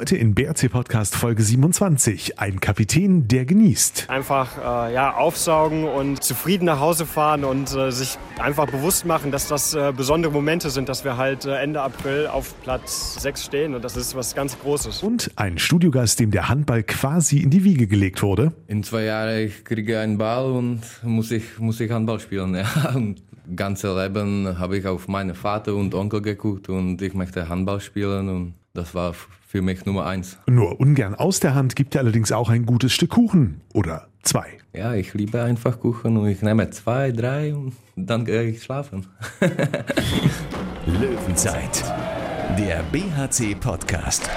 Heute in BRC Podcast Folge 27. Ein Kapitän, der genießt. Einfach äh, ja, aufsaugen und zufrieden nach Hause fahren und äh, sich einfach bewusst machen, dass das äh, besondere Momente sind, dass wir halt äh, Ende April auf Platz 6 stehen und das ist was ganz Großes. Und ein Studiogast, dem der Handball quasi in die Wiege gelegt wurde. In zwei Jahren ich kriege einen Ball und muss ich, muss ich Handball spielen. Ja. Und ganze Leben habe ich auf meinen Vater und Onkel geguckt und ich möchte Handball spielen und das war für mich Nummer eins. Nur ungern aus der Hand gibt er allerdings auch ein gutes Stück Kuchen. Oder zwei. Ja, ich liebe einfach Kuchen und ich nehme zwei, drei und dann gehe ich schlafen. Löwenzeit, der BHC-Podcast.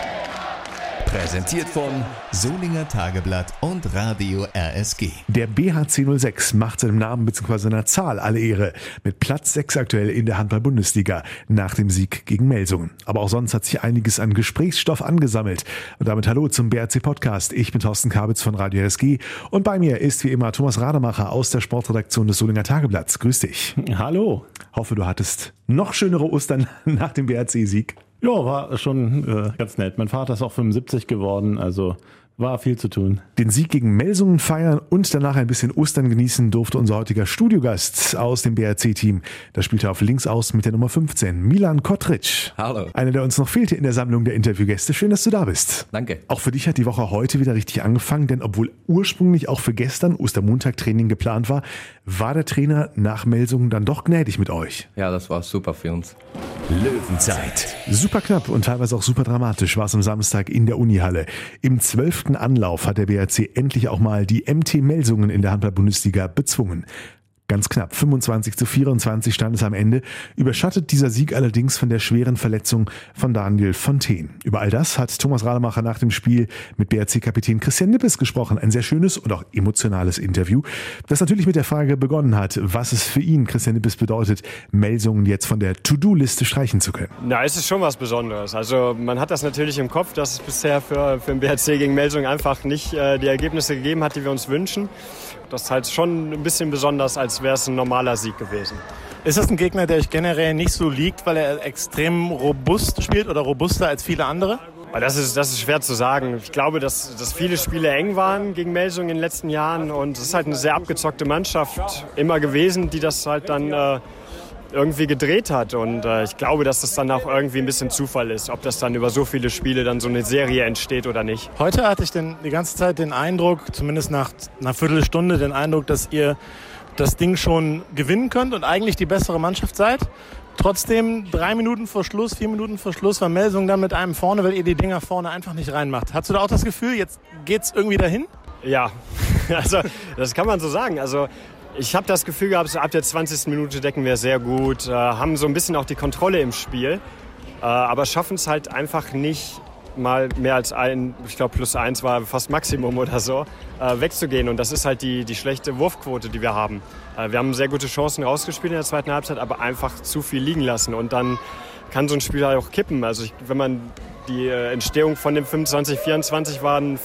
Präsentiert von Solinger Tageblatt und Radio RSG. Der BHC 06 macht seinem Namen bzw. seiner Zahl alle Ehre. Mit Platz 6 aktuell in der Handball-Bundesliga nach dem Sieg gegen Melsungen. Aber auch sonst hat sich einiges an Gesprächsstoff angesammelt. Und damit hallo zum BHC Podcast. Ich bin Thorsten Kabitz von Radio RSG und bei mir ist wie immer Thomas Rademacher aus der Sportredaktion des Solinger Tageblatts. Grüß dich. Hallo. Hoffe, du hattest noch schönere Ostern nach dem BHC-Sieg. Ja, war schon äh, ganz nett. Mein Vater ist auch 75 geworden, also war viel zu tun. Den Sieg gegen Melsungen feiern und danach ein bisschen Ostern genießen durfte unser heutiger Studiogast aus dem BRC-Team. Da spielte er auf links aus mit der Nummer 15, Milan Kotric. Hallo. Einer, der uns noch fehlte in der Sammlung der Interviewgäste. Schön, dass du da bist. Danke. Auch für dich hat die Woche heute wieder richtig angefangen, denn obwohl ursprünglich auch für gestern Ostermontag-Training geplant war, war der Trainer nach Melsungen dann doch gnädig mit euch. Ja, das war super für uns. Löwenzeit, Super knapp und teilweise auch super dramatisch war es am Samstag in der Unihalle. Im zwölften Anlauf hat der BRC endlich auch mal die MT Melsungen in der Handball-Bundesliga bezwungen. Ganz knapp, 25 zu 24 stand es am Ende, überschattet dieser Sieg allerdings von der schweren Verletzung von Daniel Fontaine. Über all das hat Thomas Rademacher nach dem Spiel mit BRC-Kapitän Christian Nippes gesprochen. Ein sehr schönes und auch emotionales Interview, das natürlich mit der Frage begonnen hat, was es für ihn, Christian Nippes, bedeutet, Melsungen jetzt von der To-Do-Liste streichen zu können. Na, es ist schon was Besonderes. Also man hat das natürlich im Kopf, dass es bisher für, für den BHC gegen Melsung einfach nicht äh, die Ergebnisse gegeben hat, die wir uns wünschen. Das ist halt schon ein bisschen besonders, als wäre es ein normaler Sieg gewesen. Ist das ein Gegner, der euch generell nicht so liegt, weil er extrem robust spielt oder robuster als viele andere? Aber das ist, das ist schwer zu sagen. Ich glaube, dass, dass viele Spiele eng waren gegen Melsung in den letzten Jahren. Und es ist halt eine sehr abgezockte Mannschaft immer gewesen, die das halt dann äh, irgendwie gedreht hat. Und äh, ich glaube, dass das dann auch irgendwie ein bisschen Zufall ist, ob das dann über so viele Spiele dann so eine Serie entsteht oder nicht. Heute hatte ich denn die ganze Zeit den Eindruck, zumindest nach einer Viertelstunde, den Eindruck, dass ihr das Ding schon gewinnen könnt und eigentlich die bessere Mannschaft seid. Trotzdem, drei Minuten vor Schluss, vier Minuten vor Schluss war Melsung dann mit einem vorne, weil ihr die Dinger vorne einfach nicht reinmacht. Hast du da auch das Gefühl, jetzt geht's irgendwie dahin? Ja, also das kann man so sagen. Also ich habe das Gefühl gehabt, so ab der 20. Minute decken wir sehr gut, äh, haben so ein bisschen auch die Kontrolle im Spiel, äh, aber schaffen es halt einfach nicht mal mehr als ein, ich glaube plus eins war fast Maximum oder so, äh, wegzugehen. Und das ist halt die, die schlechte Wurfquote, die wir haben. Äh, wir haben sehr gute Chancen rausgespielt in der zweiten Halbzeit, aber einfach zu viel liegen lassen. Und dann kann so ein Spiel halt auch kippen. Also ich, wenn man die äh, Entstehung von dem 25-24 war ein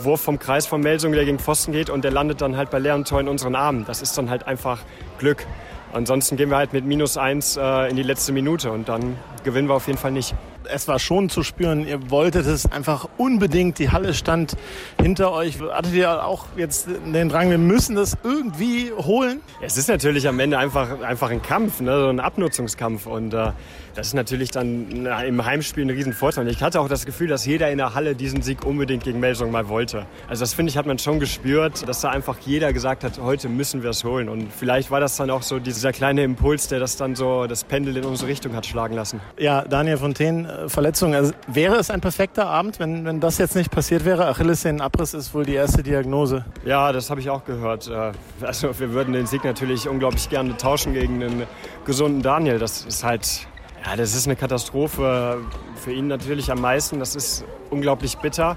Wurf vom Kreis von Melsung, der gegen Pfosten geht und der landet dann halt bei leeren Tor in unseren Armen. Das ist dann halt einfach Glück. Ansonsten gehen wir halt mit minus eins äh, in die letzte Minute und dann gewinnen wir auf jeden Fall nicht. Es war schon zu spüren, ihr wolltet es einfach unbedingt. Die Halle stand hinter euch. Hattet ihr auch jetzt den Drang, wir müssen das irgendwie holen? Es ist natürlich am Ende einfach, einfach ein Kampf, ne? so ein Abnutzungskampf. Und äh, das ist natürlich dann na, im Heimspiel ein Riesenvorteil. Ich hatte auch das Gefühl, dass jeder in der Halle diesen Sieg unbedingt gegen Melsung mal wollte. Also das finde ich, hat man schon gespürt, dass da einfach jeder gesagt hat, heute müssen wir es holen. Und vielleicht war das dann auch so dieser kleine Impuls, der das dann so das Pendel in unsere Richtung hat schlagen lassen. Ja, Daniel Fontaine, Verletzung. Also wäre es ein perfekter Abend, wenn, wenn das jetzt nicht passiert wäre? Achillessehnenabriss ist wohl die erste Diagnose. Ja, das habe ich auch gehört. Äh, Also wir würden den Sieg natürlich unglaublich gerne tauschen gegen einen gesunden Daniel. Das ist halt, ja, das ist eine Katastrophe für ihn natürlich am meisten. Das ist unglaublich bitter.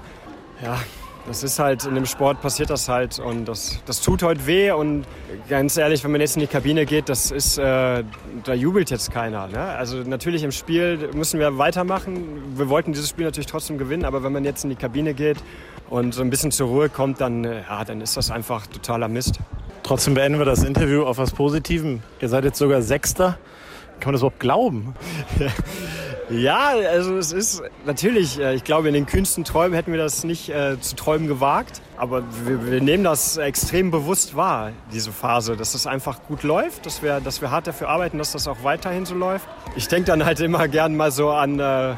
Ja, das ist halt, in dem Sport passiert das halt und das, das tut heute weh und ganz ehrlich, wenn man jetzt in die Kabine geht, das ist, äh, da jubelt jetzt keiner. Ne? Also natürlich im Spiel müssen wir weitermachen. Wir wollten dieses Spiel natürlich trotzdem gewinnen, aber wenn man jetzt in die Kabine geht und so ein bisschen zur Ruhe kommt, dann, äh, ja, dann ist das einfach totaler Mist. Trotzdem beenden wir das Interview auf was Positivem. Ihr seid jetzt sogar Sechster. Kann man das überhaupt glauben? Ja, also es ist natürlich, äh, ich glaube, in den kühnsten Träumen hätten wir das nicht äh, zu träumen gewagt. Aber wir, wir, nehmen das extrem bewusst wahr, diese Phase, dass es einfach gut läuft, dass wir, dass wir hart dafür arbeiten, dass das auch weiterhin so läuft. Ich denke dann halt immer gern mal so an äh,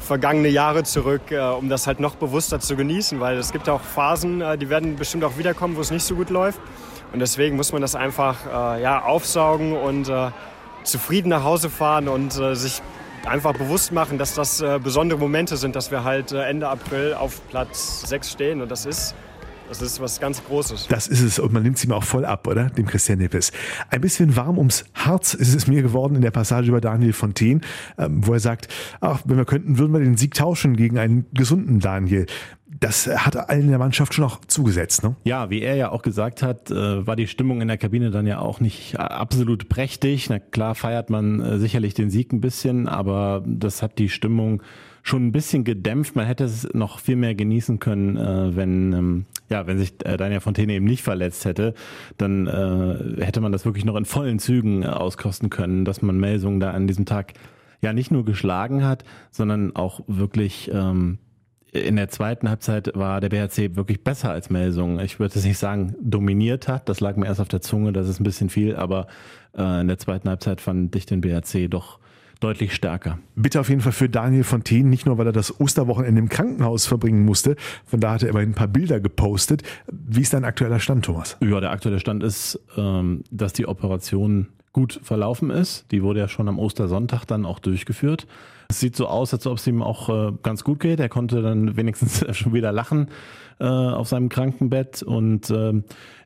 vergangene Jahre zurück, äh, um das halt noch bewusster zu genießen, weil es gibt auch Phasen, äh, die werden bestimmt auch wiederkommen, wo es nicht so gut läuft. Und deswegen muss man das einfach äh, ja, aufsaugen und zufrieden nach Hause fahren und sich einfach bewusst machen, dass das äh, besondere Momente sind, dass wir halt äh, Ende April auf Platz 6 stehen. Und das ist das ist was ganz Großes. Das ist es und man nimmt es ihm auch voll ab, oder? Dem Christian Nippes. Ein bisschen warm ums Herz ist es mir geworden in der Passage über Daniel Fontaine, ähm, wo er sagt, ach, wenn wir könnten, würden wir den Sieg tauschen gegen einen gesunden Daniel das hat allen in der Mannschaft schon auch zugesetzt. Ne? Ja, wie er ja auch gesagt hat, äh, war die Stimmung in der Kabine dann ja auch nicht absolut prächtig. Na klar feiert man äh, sicherlich den Sieg ein bisschen, aber das hat die Stimmung schon ein bisschen gedämpft. Man hätte es noch viel mehr genießen können, äh, wenn ähm, ja, wenn sich Daniel Fontaine eben nicht verletzt hätte, dann hätte man das wirklich noch in vollen Zügen auskosten können, dass man Melsungen da an diesem Tag ja nicht nur geschlagen hat, sondern auch wirklich ähm, in der zweiten Halbzeit war der BHC wirklich besser als Melsungen. Ich würde es nicht sagen, dominiert hat. Das lag mir erst auf der Zunge, das ist ein bisschen viel, aber äh, in der zweiten Halbzeit fand ich den BHC doch deutlich stärker. Bitte auf jeden Fall für Daniel Fontaine, nicht nur weil er das Osterwochenende im Krankenhaus verbringen musste, von da hat er immerhin ein paar Bilder gepostet. Wie ist dein aktueller Stand, Thomas? Ja, der aktuelle Stand ist, ähm, dass die Operation gut verlaufen ist. Die wurde ja schon am Ostersonntag dann auch durchgeführt. Es sieht so aus, als ob es ihm auch äh, ganz gut geht. Er konnte dann wenigstens schon wieder lachen äh, auf seinem Krankenbett und äh,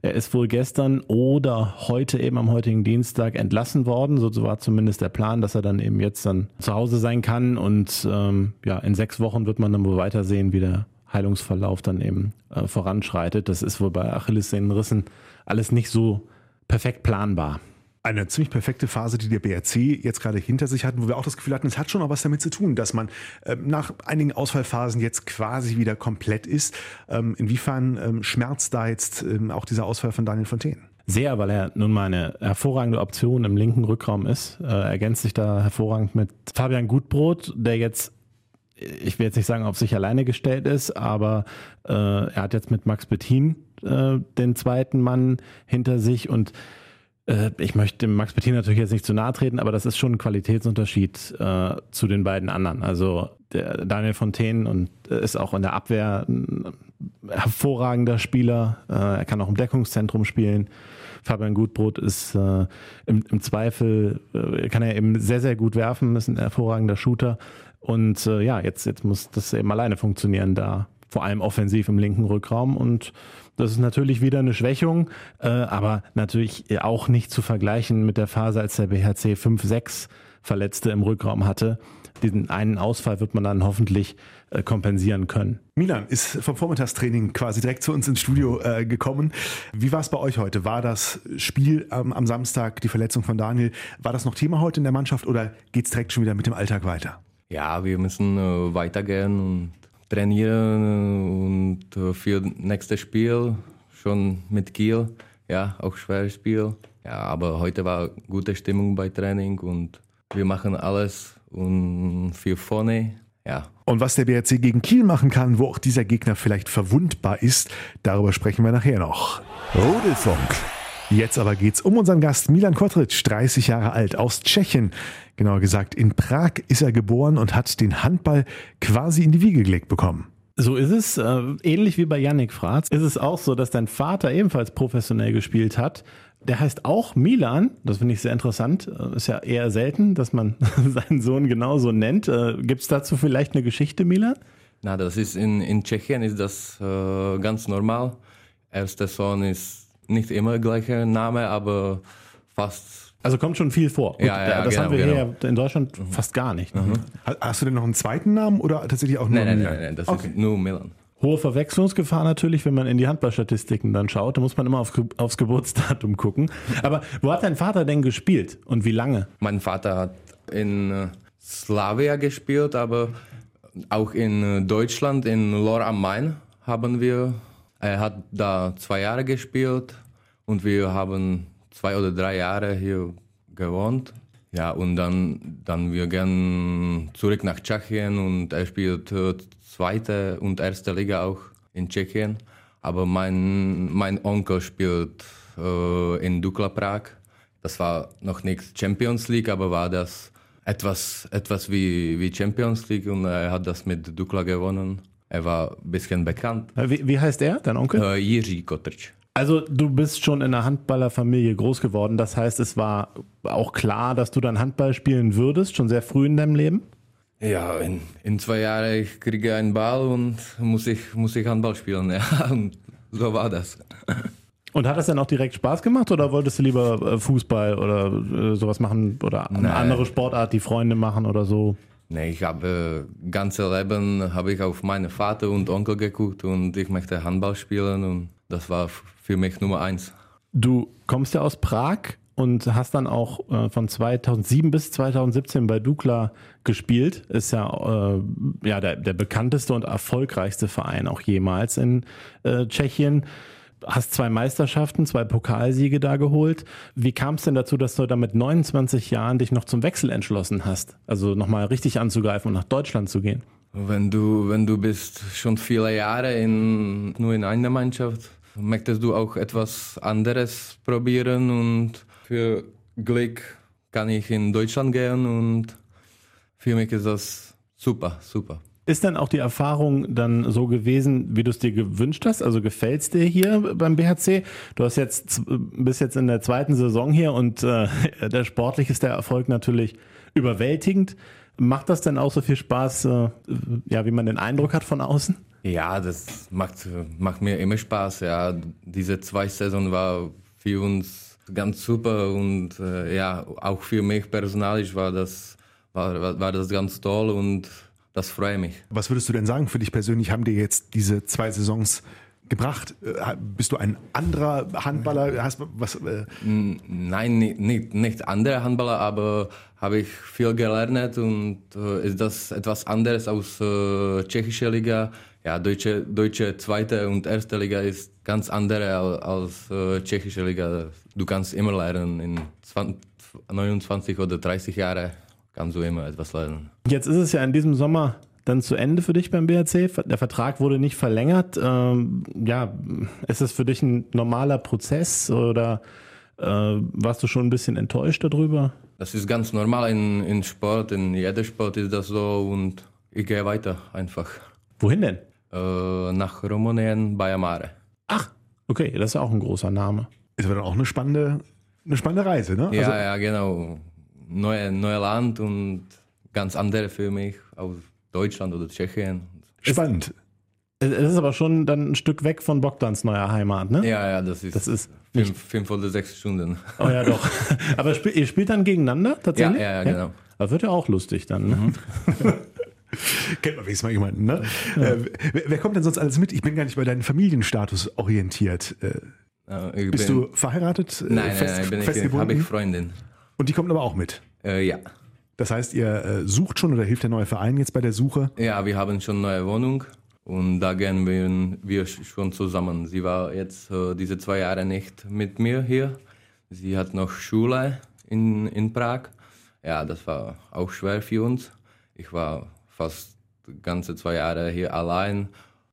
er ist wohl gestern oder heute eben am heutigen Dienstag entlassen worden. So war zumindest der Plan, dass er dann eben jetzt dann zu Hause sein kann und ähm, ja, in sechs Wochen wird man dann wohl weitersehen, wie der Heilungsverlauf dann eben äh, voranschreitet. Das ist wohl bei Achillessehnenrissen alles nicht so perfekt planbar eine ziemlich perfekte Phase, die der BRC jetzt gerade hinter sich hat, wo wir auch das Gefühl hatten, es hat schon auch was damit zu tun, dass man äh, nach einigen Ausfallphasen jetzt quasi wieder komplett ist. Ähm, inwiefern ähm, schmerzt da jetzt ähm, auch dieser Ausfall von Daniel Fontaine? Sehr, weil er nun mal eine hervorragende Option im linken Rückraum ist. Äh, ergänzt sich da hervorragend mit Fabian Gutbrot, der jetzt ich will jetzt nicht sagen, auf sich alleine gestellt ist, aber äh, er hat jetzt mit Max Bettin äh, den zweiten Mann hinter sich und äh, ich möchte Max Bettin natürlich jetzt nicht zu nahe treten, aber das ist schon ein Qualitätsunterschied äh, zu den beiden anderen. Also der Daniel Fontaine und äh, ist auch in der Abwehr ein hervorragender Spieler. Äh, er kann auch im Deckungszentrum spielen. Fabian Gutbrot ist im, im, Zweifel, kann er eben sehr, sehr gut werfen, ist ein hervorragender Shooter. Und ja, jetzt, jetzt muss das eben alleine funktionieren, da vor allem offensiv im linken Rückraum. Und das ist natürlich wieder eine Schwächung, äh, aber natürlich auch nicht zu vergleichen mit der Phase, als der BHC 5-6 Verletzte im Rückraum hatte. Diesen einen Ausfall wird man dann hoffentlich äh, kompensieren können. Milan ist vom Vormittagstraining quasi direkt zu uns ins Studio äh, gekommen. Wie war es bei euch heute? War das Spiel ähm, am Samstag, die Verletzung von Daniel, war das noch Thema heute in der Mannschaft oder geht es direkt schon wieder mit dem Alltag weiter? Ja, wir müssen äh, weitergehen und trainieren und für nächstes Spiel schon mit Kiel. Ja, auch schweres Spiel. Ja, aber heute war gute Stimmung bei Training und wir machen alles und für vorne. Ja. Und was der BRC gegen Kiel machen kann, wo auch dieser Gegner vielleicht verwundbar ist, darüber sprechen wir nachher noch. Rudelfunk. Jetzt aber geht's um unseren Gast Milan Kotric, 30 Jahre alt, aus Tschechien. Genauer gesagt, in Prag ist er geboren und hat den Handball quasi in die Wiege gelegt bekommen. So ist es. Äh, ähnlich wie bei Yannick Fratz ist es auch so, dass dein Vater ebenfalls professionell gespielt hat. Der heißt auch Milan. Das finde ich sehr interessant. Äh, ist ja eher selten, dass man seinen Sohn genauso nennt. Äh, Gibt es dazu vielleicht eine Geschichte, Milan? Na, das ist in, in Tschechien ist das äh, ganz normal. Erster Sohn ist nicht immer gleicher Name, aber fast. Also kommt schon viel vor. Gut, ja, ja, das genau, haben wir genau. hier in Deutschland mhm. fast gar nicht. Mhm. Hast du denn noch einen zweiten Namen oder tatsächlich auch nur nein, Milan? Nein, nein, das okay. ist nur Milan. Hohe Verwechslungsgefahr natürlich, wenn man in die Handballstatistiken dann schaut. Da muss man immer auf, aufs Geburtsdatum gucken. Aber wo hat dein Vater denn gespielt und wie lange? Mein Vater hat in äh, Slavia gespielt, aber auch in äh, Deutschland, in Lohr am Main haben wir er hat da zwei Jahre gespielt und wir haben zwei oder drei Jahre hier gewohnt. Ja, und dann, dann wir gehen zurück nach Tschechien und er spielt äh, zweite und erste Liga auch in Tschechien. Aber mein, mein Onkel spielt äh, in Dukla Prag. Das war noch nicht Champions League, aber war das etwas, etwas wie, wie Champions League und er hat das mit Dukla gewonnen. Er war ein bisschen bekannt. Äh, Wie, wie heißt er, dein Onkel? Äh, Jiří Kotrč. Also du bist schon in einer Handballerfamilie groß geworden. Das heißt, es war auch klar, dass du dann Handball spielen würdest, schon sehr früh in deinem Leben? Ja, in, in zwei Jahren ich kriege einen Ball und muss ich, muss ich Handball spielen. Ja, und so war das. Und hat das dann auch direkt Spaß gemacht oder wolltest du lieber äh, Fußball oder äh, sowas machen oder eine Nein. andere Sportart, die Freunde machen oder so? Nee, ich habe äh, ganze Leben habe ich auf meinen Vater und Onkel geguckt und ich möchte Handball spielen und das war für mich Nummer eins. Du kommst ja aus Prag und hast dann auch äh, von 2007 bis 2017 bei Dukla gespielt. Ist ja, äh, ja der, der bekannteste und erfolgreichste Verein auch jemals in äh, Tschechien. Hast zwei Meisterschaften, zwei Pokalsiege da geholt. Wie kam es denn dazu, dass du da mit 29 Jahren dich noch zum Wechsel entschlossen hast? Also nochmal richtig anzugreifen und nach Deutschland zu gehen? Wenn du, wenn du bist schon viele Jahre in, nur in einer Mannschaft, möchtest du auch etwas anderes probieren und für Glück kann ich in Deutschland gehen und für mich ist das super, super. Ist denn auch die Erfahrung dann so gewesen, wie du es dir gewünscht hast? Also gefällt es dir hier beim BHC? Du hast jetzt bist jetzt in der zweiten Saison hier und äh, der sportlich ist der Erfolg natürlich überwältigend. Macht das denn auch so viel Spaß, äh, ja, wie man den Eindruck hat von außen? Ja, das macht, macht mir immer Spaß. Ja, diese zwei Saison war für uns ganz super und äh, ja, auch für mich persönlich war das, war, war das ganz toll und das freut mich. Was würdest du denn sagen für dich persönlich? Haben dir jetzt diese zwei Saisons gebracht? Äh, Bist du ein anderer Handballer? Hast was? Äh, Nein, nicht, nicht, nicht andere Handballer, aber habe ich viel gelernt und äh, ist das etwas anderes aus äh, tschechischer Liga. Ja, deutsche, deutsche zweite und erste Liga ist ganz andere al- als äh, tschechische Liga. Du kannst immer lernen. In 20, 29 oder 30 Jahren kannst du immer etwas lernen. Jetzt ist es ja in diesem Sommer dann zu Ende für dich beim BHC. Der Vertrag wurde nicht verlängert. Ähm, ja, ist es für dich ein normaler Prozess oder äh, warst du schon ein bisschen enttäuscht darüber? Das ist ganz normal in, in Sport, in jedem Sport ist das so und ich gehe weiter einfach. Wohin denn? Äh, nach Rumänien bei Amare. Ach, okay, das ist ja auch ein großer Name. ist aber dann auch eine spannende, eine spannende Reise, ne? Ja, Also, ja, genau. Neue, neue Land und ganz andere für mich aus Deutschland oder Tschechien. spannend. Es es ist aber schon dann ein Stück weg von Bogdans neuer Heimat, ne? Ja, ja, das ist, Das ist fünf, fünf oder sechs Stunden. Oh ja, doch. aber spiel, ihr spielt dann gegeneinander tatsächlich? Ja, ja, ja, genau. Das wird ja auch lustig dann. Ne? Kennt man wenigstens mal jemanden, ne? Äh, wer, wer kommt denn sonst alles mit? Ich bin gar nicht bei deinem Familienstatus orientiert. Äh, ich bist bin, du verheiratet? äh, Nein, nein, nein, bin ich, festgebunden? habe ich Freundin. Und die kommt aber auch mit. Äh, ja. Das heißt, ihr äh, sucht schon oder hilft der neue Verein jetzt bei der Suche? ja, wir haben schon eine neue Wohnung und da gehen wir, wir schon zusammen. Sie war jetzt äh, diese zwei Jahre nicht mit mir hier. Sie hat noch Schule in, in Prag. Ja, das war auch schwer für uns. Ich war fast ganze zwei Jahre hier allein. Ein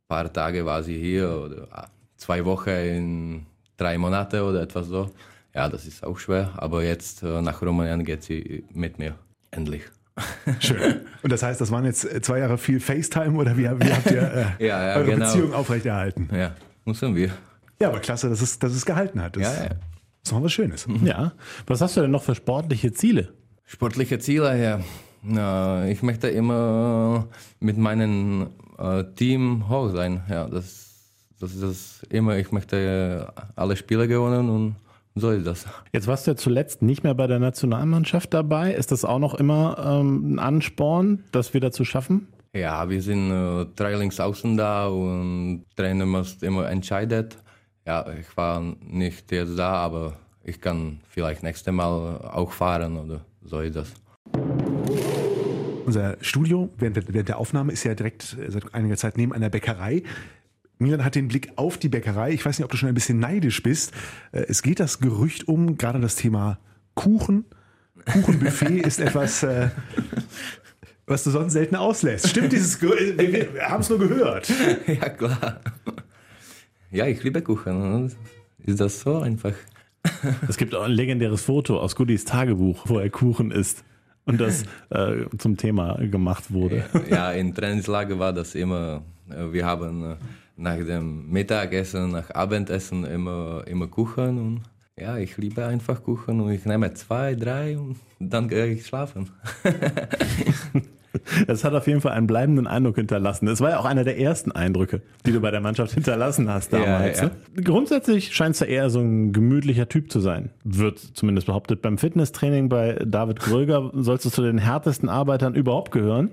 paar Tage war sie hier oder ah, zwei Wochen in drei Monate oder etwas so. Ja, das ist auch schwer. Aber jetzt äh, nach Rumänien geht sie mit mir. Endlich. Schön. Und das heißt, das waren jetzt äh, zwei Jahre viel FaceTime oder wie, wie habt ihr äh, Ja, ja, eure genau. Beziehung aufrechterhalten? Ja, müssen wir. Ja, aber klasse, dass es, dass es gehalten hat. Das, Ja, ja. das ist noch was Schönes. Ja. Was hast du denn noch für sportliche Ziele? Sportliche Ziele, ja. Na, ich möchte immer mit meinem äh, Team hoch sein. Ja, das, das ist das immer. Ich möchte alle Spiele gewinnen und so ist das. Jetzt warst du ja zuletzt nicht mehr bei der Nationalmannschaft dabei. Ist das auch noch immer ähm, ein Ansporn, das wieder zu schaffen? Ja, wir sind äh, drei links außen da und Trainer muss immer entscheiden. Ja, ich war nicht jetzt da, aber ich kann vielleicht nächstes Mal auch fahren oder so ist das. Unser Studio während der, während der Aufnahme ist ja direkt äh, seit einiger Zeit neben einer Bäckerei. Milan hat den Blick auf die Bäckerei. Ich weiß nicht, ob du schon ein bisschen neidisch bist. Äh, Es geht das Gerücht um, gerade das Thema Kuchen. Kuchenbuffet ist etwas, äh, was du sonst selten auslässt. Stimmt dieses, Ge wir, wir haben es nur gehört. Ja, klar. Ja, ich liebe Kuchen. Ist das so einfach? Es gibt auch ein legendäres Foto aus Goodies Tagebuch, wo er Kuchen isst und das äh, zum Thema gemacht wurde. Ja, in Trainingslager war das immer, äh, wir haben äh, nach dem Mittagessen, nach Abendessen immer, immer Kuchen und ja, ich liebe einfach Kuchen und ich nehme zwei, drei und dann gehe ich schlafen. Es hat auf jeden Fall einen bleibenden Eindruck hinterlassen. Es war ja auch einer der ersten Eindrücke, die du bei der Mannschaft hinterlassen hast damals. Ja, ja. Ne? Grundsätzlich scheinst du eher so ein gemütlicher Typ zu sein. Wird zumindest behauptet. Beim Fitnesstraining bei David Gröger sollst du zu den härtesten Arbeitern überhaupt gehören.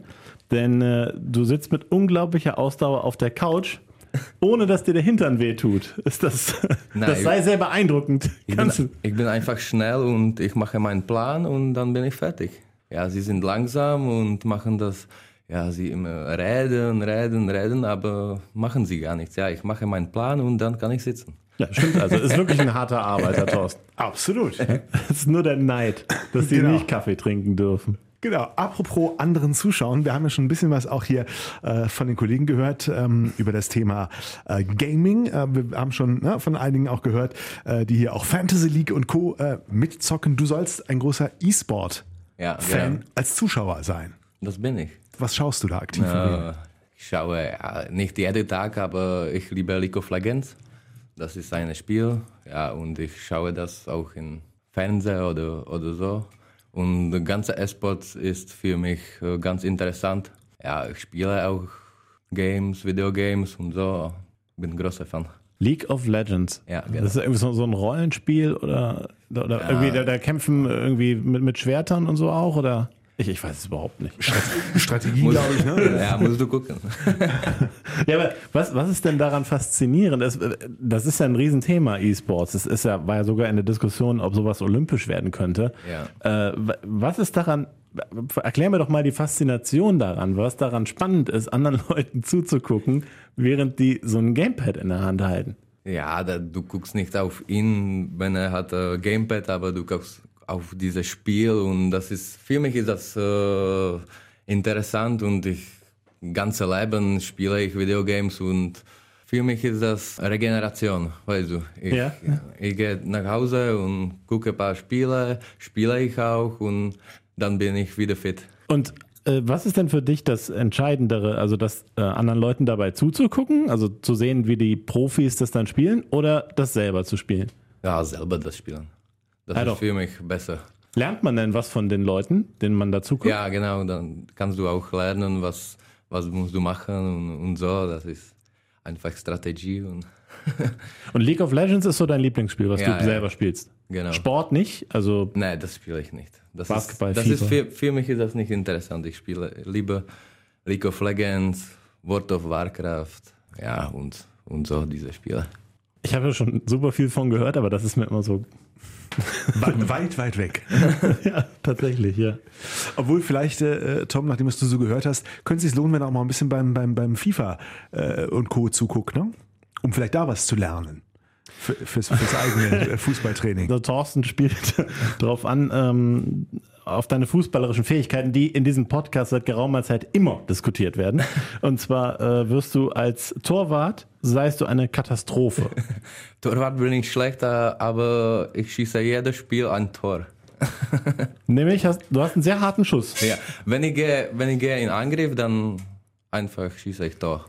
Denn äh, du sitzt mit unglaublicher Ausdauer auf der Couch, ohne dass dir der Hintern wehtut. Ist das, Nein, das sei sehr beeindruckend. Ich bin, ich bin einfach schnell und ich mache meinen Plan und dann bin ich fertig. Ja, sie sind langsam und machen das, ja, sie immer reden, reden, reden, aber machen sie gar nichts. Ja, ich mache meinen Plan und dann kann ich sitzen. Ja, stimmt. Also ist wirklich ein harter Arbeiter, Thorsten. Absolut. Es ist nur der Neid, dass die Genau. nicht Kaffee trinken dürfen. Genau, apropos anderen Zuschauen, wir haben ja schon ein bisschen was auch hier äh, von den Kollegen gehört ähm, über das Thema äh, Gaming. Äh, wir haben schon ne, von einigen auch gehört, äh, die hier auch Fantasy League und Co. Äh, mitzocken. Du sollst ein großer E-Sport-Fan Ja, genau. als Zuschauer sein. Das bin ich. Was schaust du da aktiv? Äh, ich schaue ja, nicht jeden Tag, aber ich liebe League of Legends. Das ist ein Spiel, ja, und ich schaue das auch im Fernsehen oder, oder so. Und der ganze E-Sport ist für mich äh, ganz interessant. Ja, ich spiele auch Games, Videogames und so. Bin ein großer Fan. League of Legends. Ja, genau. Das ist irgendwie so, so ein Rollenspiel oder, oder irgendwie, da, da kämpfen irgendwie mit, mit Schwertern und so auch oder? Ich, ich weiß es überhaupt nicht. Strategie, glaube ich. Ne? Ja, musst du gucken. Ja, aber was, was ist denn daran faszinierend? Das, das ist ja ein Riesenthema, E-Sports. Das ist ja, war ja sogar in der Diskussion, ob sowas olympisch werden könnte. Ja. Äh, wa- was ist daran, erklär mir doch mal die Faszination daran, was daran spannend ist, anderen Leuten zuzugucken, während die so ein Gamepad in der Hand halten. Ja, da, du guckst nicht auf ihn, wenn er hat äh, Gamepad, aber du guckst auf dieses Spiel und das ist für mich ist das äh, interessant und ich ganze Leben spiele ich Videogames und für mich ist das Regeneration, weißt du. Ich, Ja. ich gehe nach Hause und gucke ein paar Spiele, spiele ich auch und dann bin ich wieder fit. Und äh, was ist denn für dich das Entscheidendere, also das äh, anderen Leuten dabei zuzugucken, also zu sehen, wie die Profis das dann spielen oder das selber zu spielen? Ja, selber das Spielen. Das Ja, ist doch. für mich besser. Lernt man denn was von den Leuten, denen man dazu guckt? Ja, genau, dann kannst du auch lernen, was, was musst du machen und, und so. Das ist einfach Strategie und Und League of Legends ist so dein Lieblingsspiel, was Ja, du ja. selber spielst. genau. Sport nicht, also Nein, das spiele ich nicht. Das Basketball, ist, das FIFA. ist für, für mich ist das nicht interessant. Ich spiele lieber League of Legends, World of Warcraft, ja und, und so diese Spiele. ich habe ja schon super viel von gehört, aber das ist mir immer so, Weit, weit, weg. ja, tatsächlich, ja. Obwohl vielleicht, äh, Tom, nachdem es du so gehört hast, könnte es sich lohnen, wenn er auch mal ein bisschen beim, beim, beim FIFA äh, und Co. zuguckt, ne? um vielleicht da was zu lernen. Für, fürs, fürs eigene äh, Fußballtraining. So, Thorsten spielt darauf an, ähm, auf deine fußballerischen Fähigkeiten, die in diesem Podcast seit geraumer Zeit immer diskutiert werden. Und zwar äh, wirst du als Torwart, seist du eine Katastrophe. Torwart bin ich schlechter, aber ich schieße jedes Spiel ein Tor. Nämlich, hast, du hast einen sehr harten Schuss. Ja, wenn ich gehe, wenn ich gehe in Angriff, dann einfach schieße ich Tor.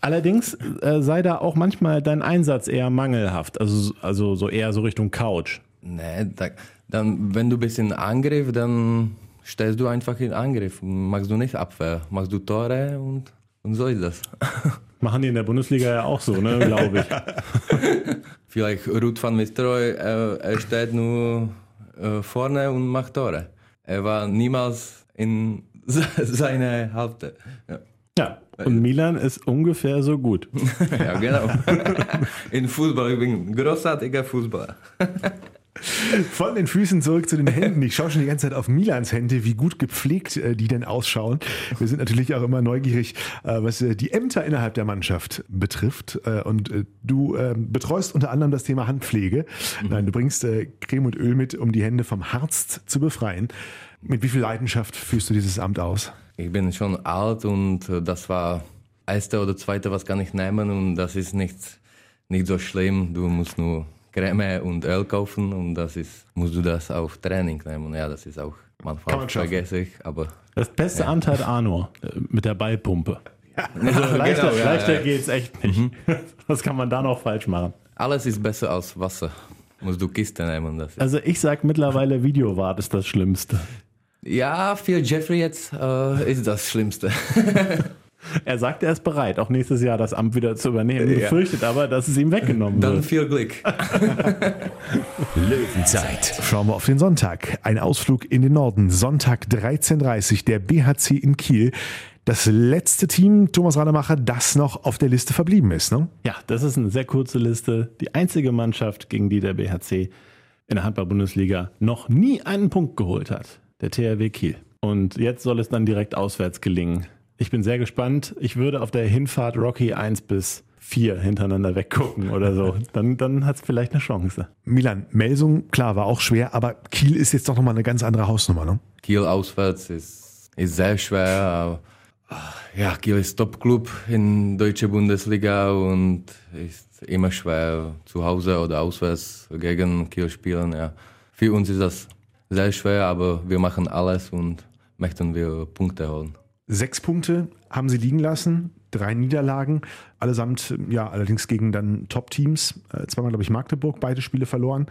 Allerdings äh, sei da auch manchmal dein Einsatz eher mangelhaft, also, also so eher so Richtung Couch. Nee, da, dann, wenn du bist in Angriff, dann stellst du einfach in Angriff. Machst du nicht Abwehr, machst du Tore und, und so ist das. Machen die in der Bundesliga ja auch so, ne, glaube ich. Vielleicht Ruth van Nistelrooy, er, er steht nur äh, vorne und macht Tore. Er war niemals in se- seiner Hälfte. Ja. Ja, und Milan ist ungefähr so gut. ja, genau. in Fußball, ich bin großartiger Fußballer. Von den Füßen zurück zu den Händen. Ich schaue schon die ganze Zeit auf Milans Hände, wie gut gepflegt äh, die denn ausschauen. Wir sind natürlich auch immer neugierig, äh, was äh, die Ämter innerhalb der Mannschaft betrifft. Äh, und äh, du ähm, betreust unter anderem das Thema Handpflege. Mhm. Nein, du bringst äh, Creme und Öl mit, um die Hände vom Harz zu befreien. Mit wie viel Leidenschaft führst du dieses Amt aus? Ich bin schon alt und das war erste oder zweite, was kann ich nehmen und das ist nicht, nicht so schlimm. Du musst nur Creme und Öl kaufen und das ist, musst du das auf Training nehmen. Ja, das ist auch manchmal vergesse ich, aber. Das beste ja. Amt hat Arno äh, mit der Ballpumpe. Ja. Also leichter, genau, leichter ja, geht's echt nicht. Mhm. Was kann man da noch falsch machen? Alles ist besser als Wasser. Musst du Kiste nehmen. Das also ich sag mittlerweile Videowart ist das Schlimmste. Ja, für Jeffrey jetzt äh, ist das Schlimmste. Er sagt, er ist bereit, auch nächstes Jahr das Amt wieder zu übernehmen. Ja. Befürchtet aber, dass es ihm weggenommen Dann wird. Dann viel Glück. Löwenzeit. Schauen wir auf den Sonntag. Ein Ausflug in den Norden. Sonntag 13.30 Uhr, der BHC in Kiel. Das letzte Team, Thomas Rademacher, das noch auf der Liste verblieben ist, ne? Ja, das ist eine sehr kurze Liste. Die einzige Mannschaft, gegen die der BHC in der Handball-Bundesliga noch nie einen Punkt geholt hat. Der THW Kiel. Und jetzt soll es dann direkt auswärts gelingen. Ich bin sehr gespannt. Ich würde auf der Hinfahrt Rocky 1 bis 4 hintereinander weggucken oder so. Dann, dann hat es vielleicht eine Chance. Milan, Melsung, klar, war auch schwer, aber Kiel ist jetzt doch nochmal eine ganz andere Hausnummer, ne? Kiel auswärts ist, ist sehr schwer. Ja, Kiel ist Top-Club in deutscher Bundesliga und ist immer schwer zu Hause oder auswärts gegen Kiel spielen. Ja. Für uns ist das sehr schwer, aber wir machen alles und möchten wir Punkte holen. Sechs Punkte haben sie liegen lassen, drei Niederlagen, allesamt ja allerdings gegen dann Top-Teams. Äh, zweimal, glaube ich, Magdeburg, beide Spiele verloren.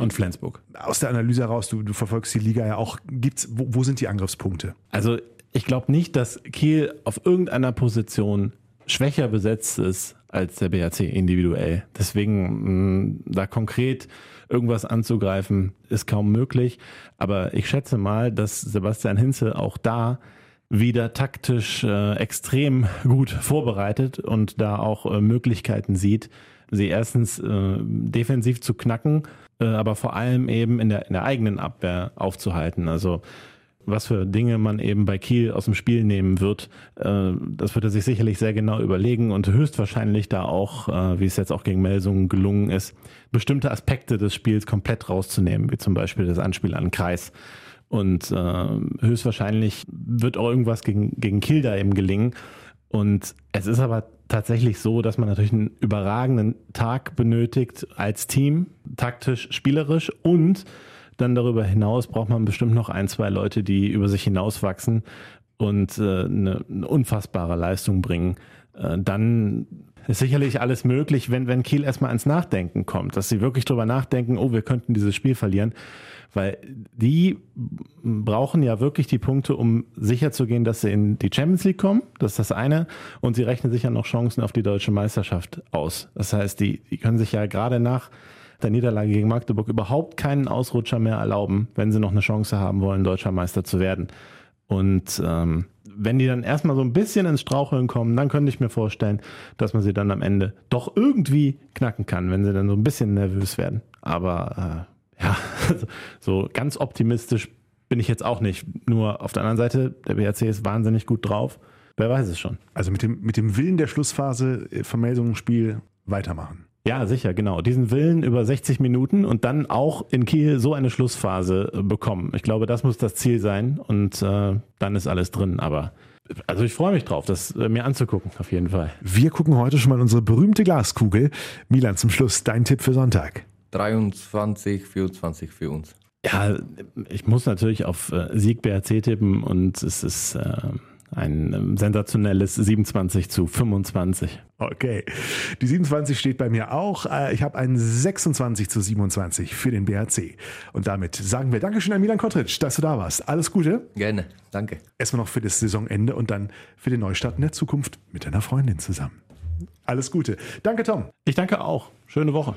Und Flensburg. Aus der Analyse heraus, du, du verfolgst die Liga ja auch. Gibt's, wo, wo sind die Angriffspunkte? Also ich glaube nicht, dass Kiel auf irgendeiner Position schwächer besetzt ist als der BRC individuell. Deswegen mh, da konkret irgendwas anzugreifen, ist kaum möglich. Aber ich schätze mal, dass Sebastian Hinze auch da wieder taktisch äh, extrem gut vorbereitet und da auch äh, Möglichkeiten sieht, sie erstens äh, defensiv zu knacken, äh, aber vor allem eben in der, in der eigenen Abwehr aufzuhalten. Also was für Dinge man eben bei Kiel aus dem Spiel nehmen wird, äh, das wird er sich sicherlich sehr genau überlegen und höchstwahrscheinlich da auch, äh, wie es jetzt auch gegen Melsungen gelungen ist, bestimmte Aspekte des Spiels komplett rauszunehmen, wie zum Beispiel das Anspiel an Kreis und äh, höchstwahrscheinlich wird auch irgendwas gegen, gegen Kilda eben gelingen. Und es ist aber tatsächlich so, dass man natürlich einen überragenden Tag benötigt als Team, taktisch, spielerisch und dann darüber hinaus braucht man bestimmt noch ein, zwei Leute, die über sich hinauswachsen und äh, eine, eine unfassbare Leistung bringen. Äh, dann ist sicherlich alles möglich, wenn, wenn Kiel erstmal ans Nachdenken kommt, dass sie wirklich drüber nachdenken, oh, wir könnten dieses Spiel verlieren. Weil die brauchen ja wirklich die Punkte, um sicherzugehen, dass sie in die Champions League kommen. Das ist das eine. Und sie rechnen sich ja noch Chancen auf die deutsche Meisterschaft aus. Das heißt, die, die können sich ja gerade nach der Niederlage gegen Magdeburg überhaupt keinen Ausrutscher mehr erlauben, wenn sie noch eine Chance haben wollen, deutscher Meister zu werden. Und ähm, wenn die dann erstmal so ein bisschen ins Straucheln kommen, dann könnte ich mir vorstellen, dass man sie dann am Ende doch irgendwie knacken kann, wenn sie dann so ein bisschen nervös werden. Aber äh, ja, so ganz optimistisch bin ich jetzt auch nicht. Nur auf der anderen Seite, der BRC ist wahnsinnig gut drauf. Wer weiß es schon. Also mit dem, mit dem Willen der Schlussphase, äh, Vermeldungsspiel weitermachen. Ja, sicher, genau. Diesen Willen über 60 Minuten und dann auch in Kiel so eine Schlussphase äh, bekommen. Ich glaube, das muss das Ziel sein und äh, dann ist alles drin. Aber also ich freue mich drauf, das äh, mir anzugucken, auf jeden Fall. Wir gucken heute schon mal unsere berühmte Glaskugel. Milan, zum Schluss dein Tipp für Sonntag. 23, 24 für uns. Ja, ich muss natürlich auf äh, Sieg BRC tippen und es ist äh, ein ähm, sensationelles 27 zu 25. Okay. Die 27 steht bei mir auch. Äh, ich habe ein 26 zu 27 für den BRC. Und damit sagen wir Dankeschön an Milan Kotric, dass du da warst. Alles Gute. Gerne. Danke. Erstmal noch für das Saisonende und dann für den Neustart in der Zukunft mit deiner Freundin zusammen. Alles Gute. Danke, Tom. Ich danke auch. Schöne Woche.